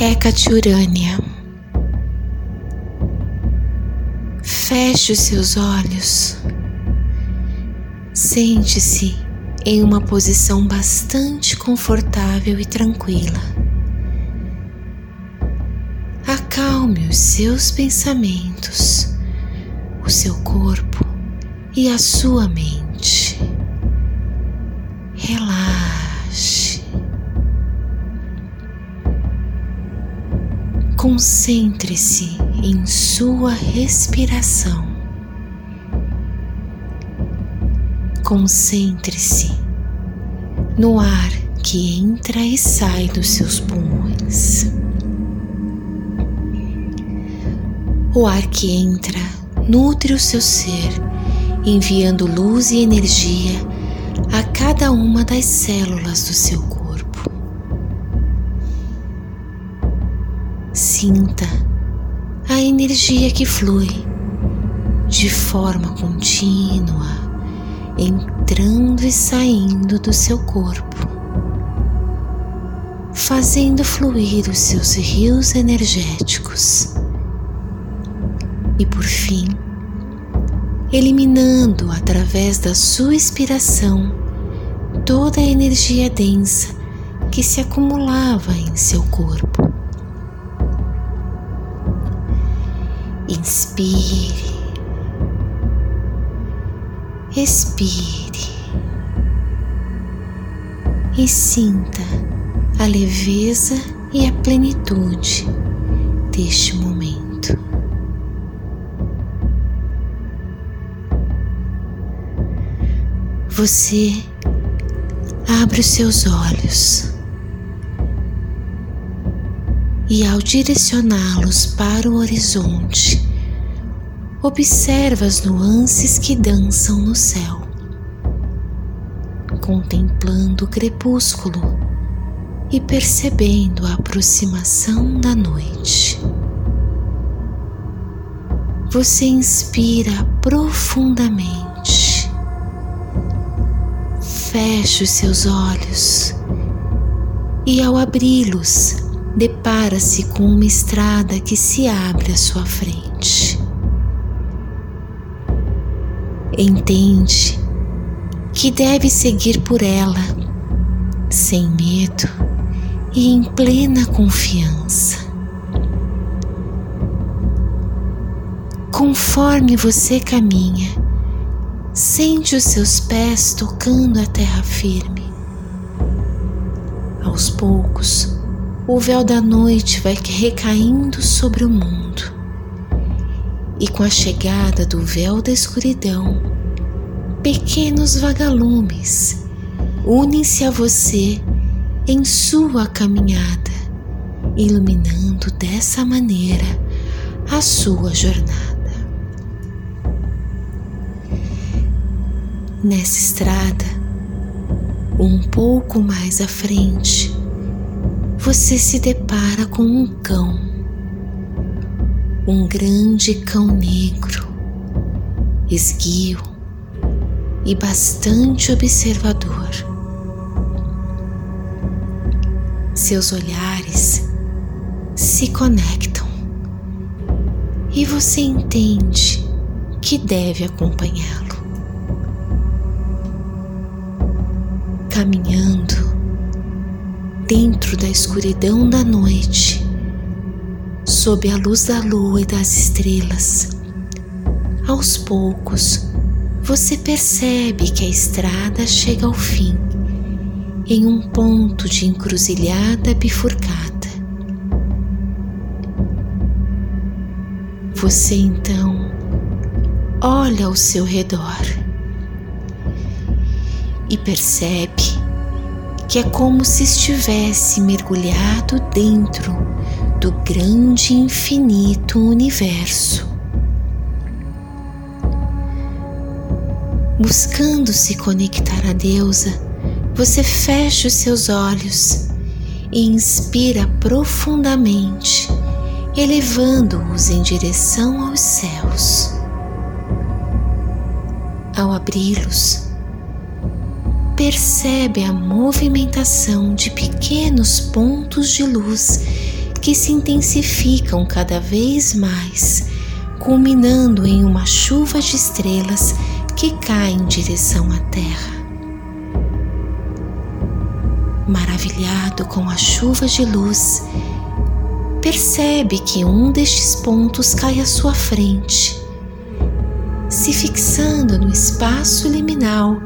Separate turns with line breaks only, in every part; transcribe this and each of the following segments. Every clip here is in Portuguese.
Hecate Urânia. Feche os seus olhos. Sente-se em uma posição bastante confortável e tranquila. Acalme os seus pensamentos, o seu corpo e a sua mente. Relaxe. Concentre-se em sua respiração. Concentre-se no ar que entra e sai dos seus pulmões. O ar que entra nutre o seu ser, enviando luz e energia a cada uma das células do seu corpo. Sinta a energia que flui de forma contínua, entrando e saindo do seu corpo, fazendo fluir os seus rios energéticos. E por fim, eliminando através da sua inspiração toda a energia densa que se acumulava em seu corpo. Inspire, expire. E sinta a leveza e a plenitude deste momento. Você abre os seus olhos. E, ao direcioná-los para o horizonte, observa as nuances que dançam no céu, contemplando o crepúsculo e percebendo a aproximação da noite. Você inspira profundamente, fecha os seus olhos e, ao abri-los, depara-se com uma estrada que se abre à sua frente. Entende que deve seguir por ela, sem medo e em plena confiança. Conforme você caminha, sente os seus pés tocando a terra firme. Aos poucos, o véu da noite vai recaindo sobre o mundo. E com a chegada do véu da escuridão, pequenos vagalumes unem-se a você em sua caminhada, iluminando dessa maneira a sua jornada. Nessa estrada, um pouco mais à frente, você se depara com um cão, um grande cão negro, esguio e bastante observador. Seus olhares se conectam e você entende que deve acompanhá-lo. Caminhando, dentro da escuridão da noite, sob a luz da lua e das estrelas, aos poucos você percebe que a estrada chega ao fim em um ponto de encruzilhada bifurcada. Você então olha ao seu redor e percebe que é como se estivesse mergulhado dentro do grande infinito universo. Buscando se conectar a deusa, você fecha os seus olhos e inspira profundamente, elevando-os em direção aos céus. Ao abri-los, percebe a movimentação de pequenos pontos de luz que se intensificam cada vez mais, culminando em uma chuva de estrelas que cai em direção à Terra. Maravilhado com a chuva de luz, percebe que um destes pontos cai à sua frente, se fixando no espaço liminal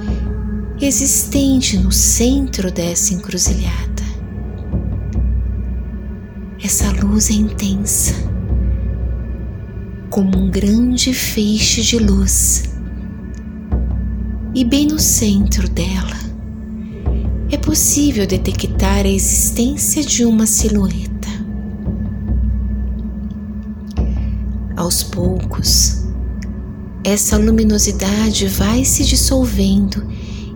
existente no centro dessa encruzilhada. Essa luz é intensa, como um grande feixe de luz, e bem no centro dela é possível detectar a existência de uma silhueta. Aos poucos, essa luminosidade vai se dissolvendo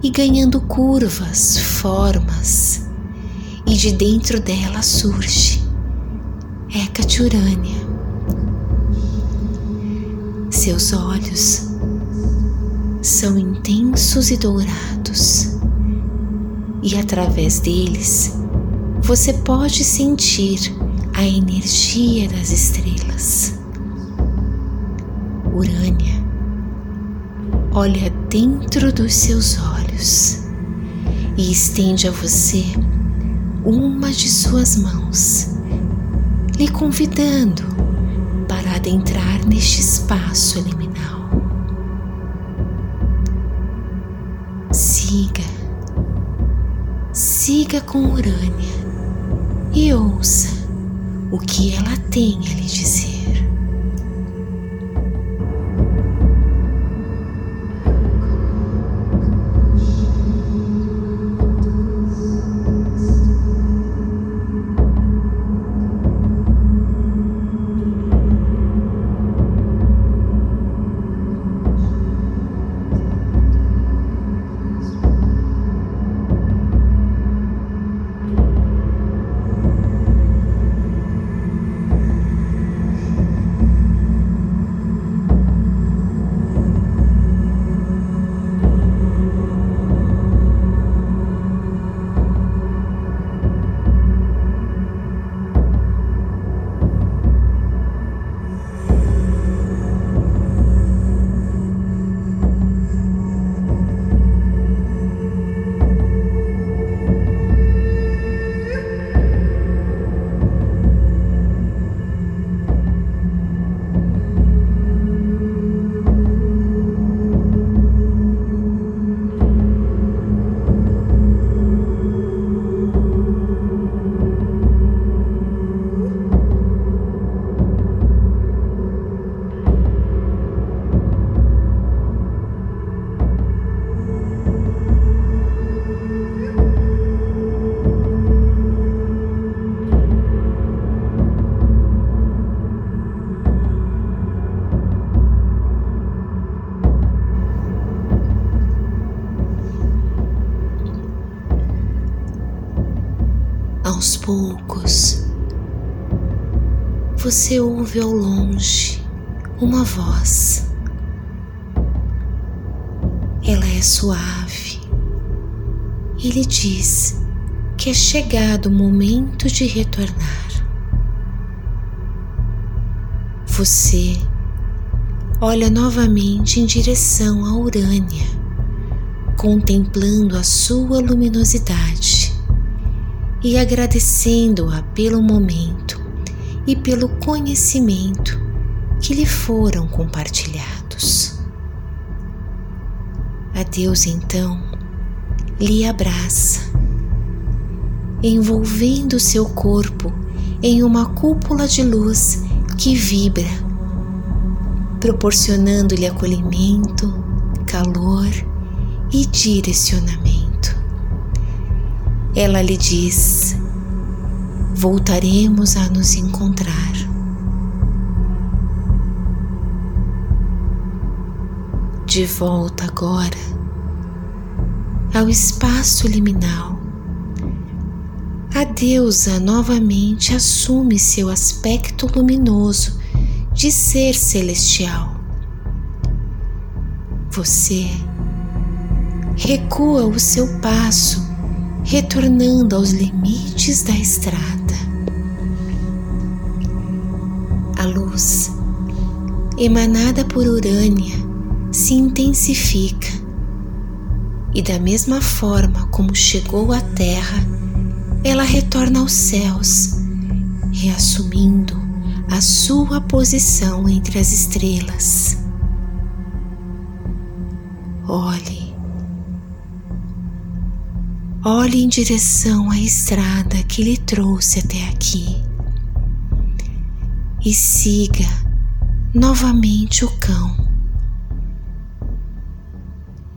e ganhando curvas, formas, e de dentro dela surge Hecate Urânia. Seus olhos são intensos e dourados, e através deles você pode sentir a energia das estrelas. Urânia olha dentro dos seus olhos e estende a você uma de suas mãos, lhe convidando para adentrar neste espaço liminal. Siga, siga com Urânia e ouça o que ela tem a lhe dizer. Aos poucos, você ouve ao longe uma voz. Ela é suave. Ele diz que é chegado o momento de retornar. Você olha novamente em direção à Urânia, contemplando a sua luminosidade e agradecendo-a pelo momento e pelo conhecimento que lhe foram compartilhados. A Deus então lhe abraça, envolvendo seu corpo em uma cúpula de luz que vibra, proporcionando-lhe acolhimento, calor e direcionamento ela lhe diz: voltaremos a nos encontrar. De volta agora ao espaço liminal, a deusa novamente assume seu aspecto luminoso de ser celestial. Você recua o seu passo retornando aos limites da estrada. luz emanada por Urânia se intensifica e, da mesma forma como chegou à Terra, ela retorna aos céus, reassumindo a sua posição entre as estrelas. Olhe, olhe em direção à estrada que lhe trouxe até aqui e siga novamente o cão.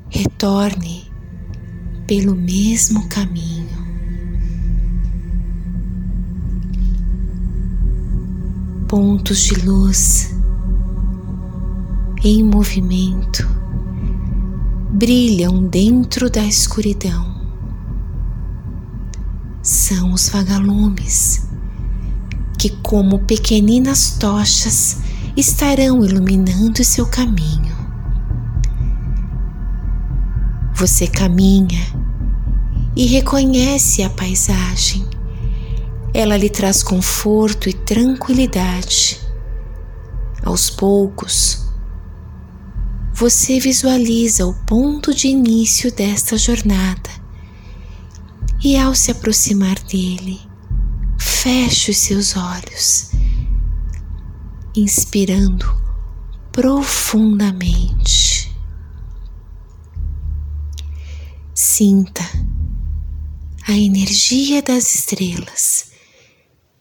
Retorne pelo mesmo caminho. Pontos de luz em movimento brilham dentro da escuridão. São os vagalumes que, como pequeninas tochas, estarão iluminando seu caminho. Você caminha e reconhece a paisagem. Ela lhe traz conforto e tranquilidade. Aos poucos, você visualiza o ponto de início desta jornada e, ao se aproximar dele, feche os seus olhos, inspirando profundamente. Sinta a energia das estrelas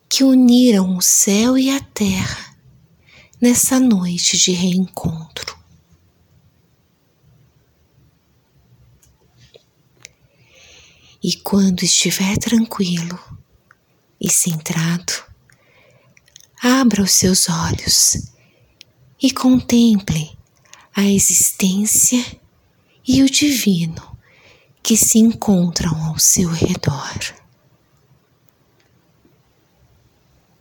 que uniram o céu e a terra nessa noite de reencontro. E quando estiver tranquilo, e centrado, abra os seus olhos e contemple a existência e o divino que se encontram ao seu redor.